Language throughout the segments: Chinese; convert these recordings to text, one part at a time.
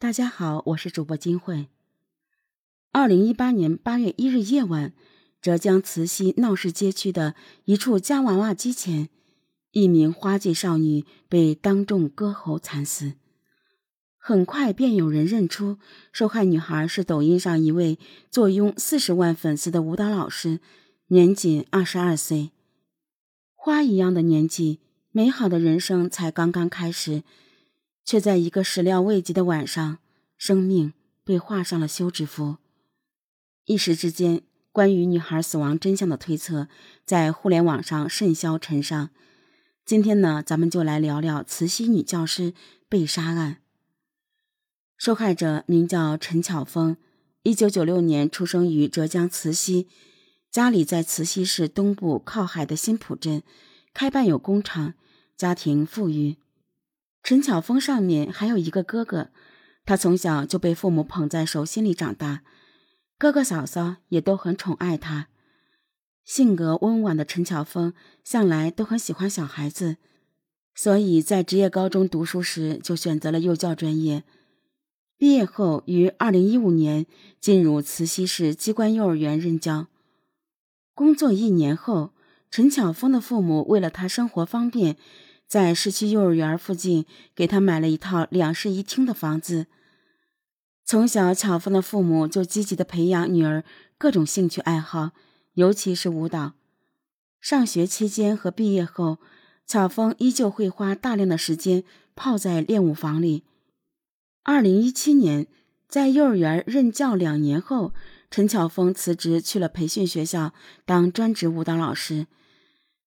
大家好，我是主播金慧。二零一八年八月一日夜晚，浙江慈溪闹市街区的一处夹娃娃机前，一名花季少女被当众割喉惨死。很快便有人认出受害女孩是抖音上一位坐拥四十万粉丝的舞蹈老师，年仅二十二岁。花一样的年纪，美好的人生才刚刚开始。却在一个始料未及的晚上，生命被画上了休止符。一时之间，关于女孩死亡真相的推测在互联网上甚嚣尘上。今天呢，咱们就来聊聊慈溪女教师被杀案。受害者名叫陈巧峰，一九九六年出生于浙江慈溪，家里在慈溪市东部靠海的新浦镇，开办有工厂，家庭富裕。陈巧峰上面还有一个哥哥，他从小就被父母捧在手心里长大，哥哥嫂嫂也都很宠爱他。性格温婉的陈巧峰向来都很喜欢小孩子，所以在职业高中读书时就选择了幼教专业。毕业后于二零一五年进入慈溪市机关幼儿园任教。工作一年后，陈巧峰的父母为了他生活方便。在市区幼儿园附近，给他买了一套两室一厅的房子。从小，巧峰的父母就积极的培养女儿各种兴趣爱好，尤其是舞蹈。上学期间和毕业后，巧峰依旧会花大量的时间泡在练舞房里。二零一七年，在幼儿园任教两年后，陈巧峰辞职去了培训学校当专职舞蹈老师。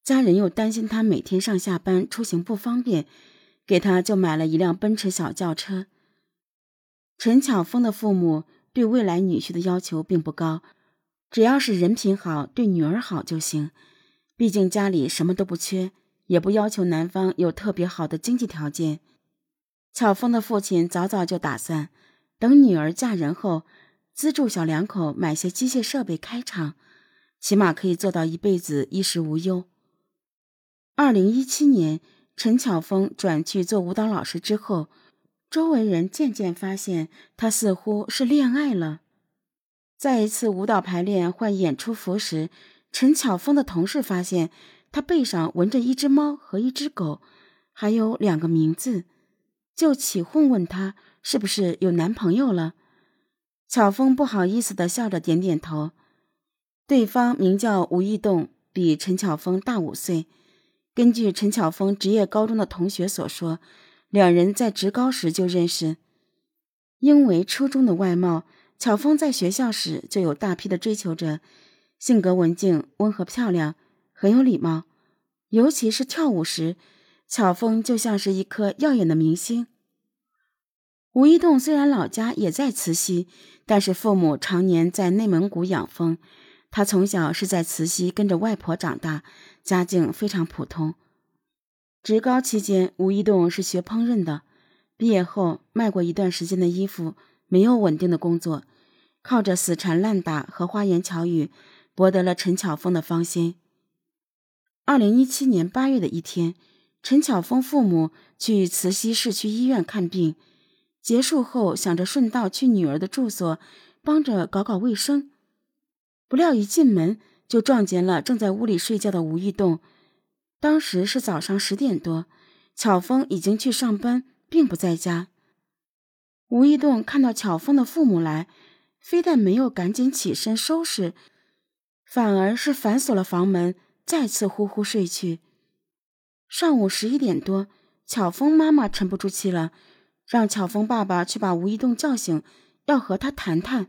家人又担心他每天上下班出行不方便，给他就买了一辆奔驰小轿车。陈巧峰的父母对未来女婿的要求并不高，只要是人品好、对女儿好就行。毕竟家里什么都不缺，也不要求男方有特别好的经济条件。巧峰的父亲早早就打算，等女儿嫁人后，资助小两口买些机械设备开厂，起码可以做到一辈子衣食无忧。二零一七年，陈巧峰转去做舞蹈老师之后，周围人渐渐发现他似乎是恋爱了。在一次舞蹈排练换演出服时，陈巧峰的同事发现他背上纹着一只猫和一只狗，还有两个名字，就起哄问他是不是有男朋友了。巧峰不好意思的笑着点点头。对方名叫吴义栋，比陈巧峰大五岁。根据陈巧峰职业高中的同学所说，两人在职高时就认识。因为初中的外貌，巧峰在学校时就有大批的追求者，性格文静、温和、漂亮，很有礼貌。尤其是跳舞时，巧峰就像是一颗耀眼的明星。吴一栋虽然老家也在慈溪，但是父母常年在内蒙古养蜂。他从小是在慈溪跟着外婆长大，家境非常普通。职高期间，吴一栋是学烹饪的，毕业后卖过一段时间的衣服，没有稳定的工作，靠着死缠烂打和花言巧语，博得了陈巧峰的芳心。二零一七年八月的一天，陈巧峰父母去慈溪市区医院看病，结束后想着顺道去女儿的住所，帮着搞搞卫生。不料一进门就撞见了正在屋里睡觉的吴一栋。当时是早上十点多，巧峰已经去上班，并不在家。吴一栋看到巧峰的父母来，非但没有赶紧起身收拾，反而是反锁了房门，再次呼呼睡去。上午十一点多，巧峰妈妈沉不住气了，让巧峰爸爸去把吴一栋叫醒，要和他谈谈。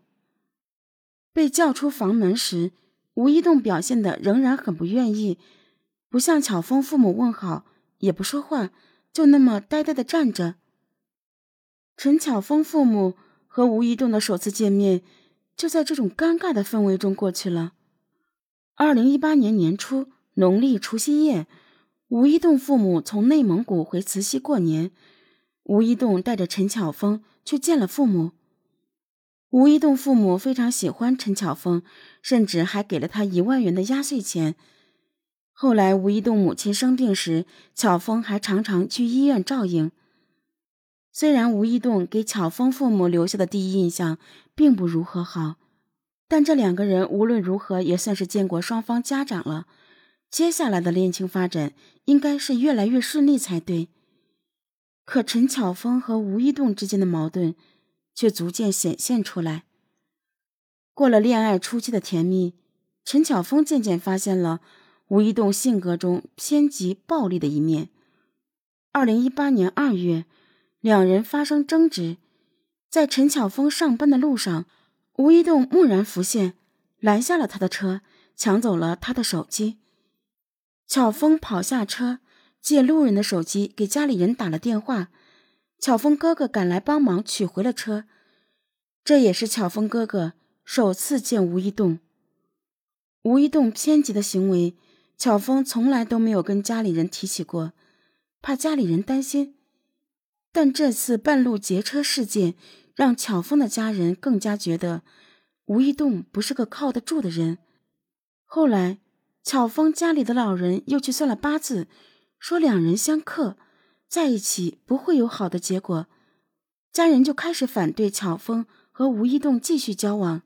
被叫出房门时，吴一栋表现的仍然很不愿意，不向巧峰父母问好，也不说话，就那么呆呆的站着。陈巧峰父母和吴一栋的首次见面，就在这种尴尬的氛围中过去了。二零一八年年初，农历除夕夜，吴一栋父母从内蒙古回慈溪过年，吴一栋带着陈巧峰去见了父母。吴一栋父母非常喜欢陈巧峰，甚至还给了他一万元的压岁钱。后来，吴一栋母亲生病时，巧峰还常常去医院照应。虽然吴一栋给巧峰父母留下的第一印象并不如何好，但这两个人无论如何也算是见过双方家长了，接下来的恋情发展应该是越来越顺利才对。可陈巧峰和吴一栋之间的矛盾却逐渐显现出来。过了恋爱初期的甜蜜，陈巧峰渐渐发现了吴一栋性格中偏激暴力的一面。二零一八年二月。两人发生争执，在陈巧峰上班的路上，吴一栋蓦然浮现，拦下了他的车，抢走了他的手机。巧峰跑下车，借路人的手机给家里人打了电话。巧峰哥哥赶来帮忙取回了车，这也是巧峰哥哥首次见吴一栋。吴一栋偏激的行为，巧峰从来都没有跟家里人提起过，怕家里人担心。但这次半路劫车事件，让巧峰的家人更加觉得吴一栋不是个靠得住的人。后来，巧峰家里的老人又去算了八字，说两人相克，在一起不会有好的结果，家人就开始反对巧峰和吴一栋继续交往。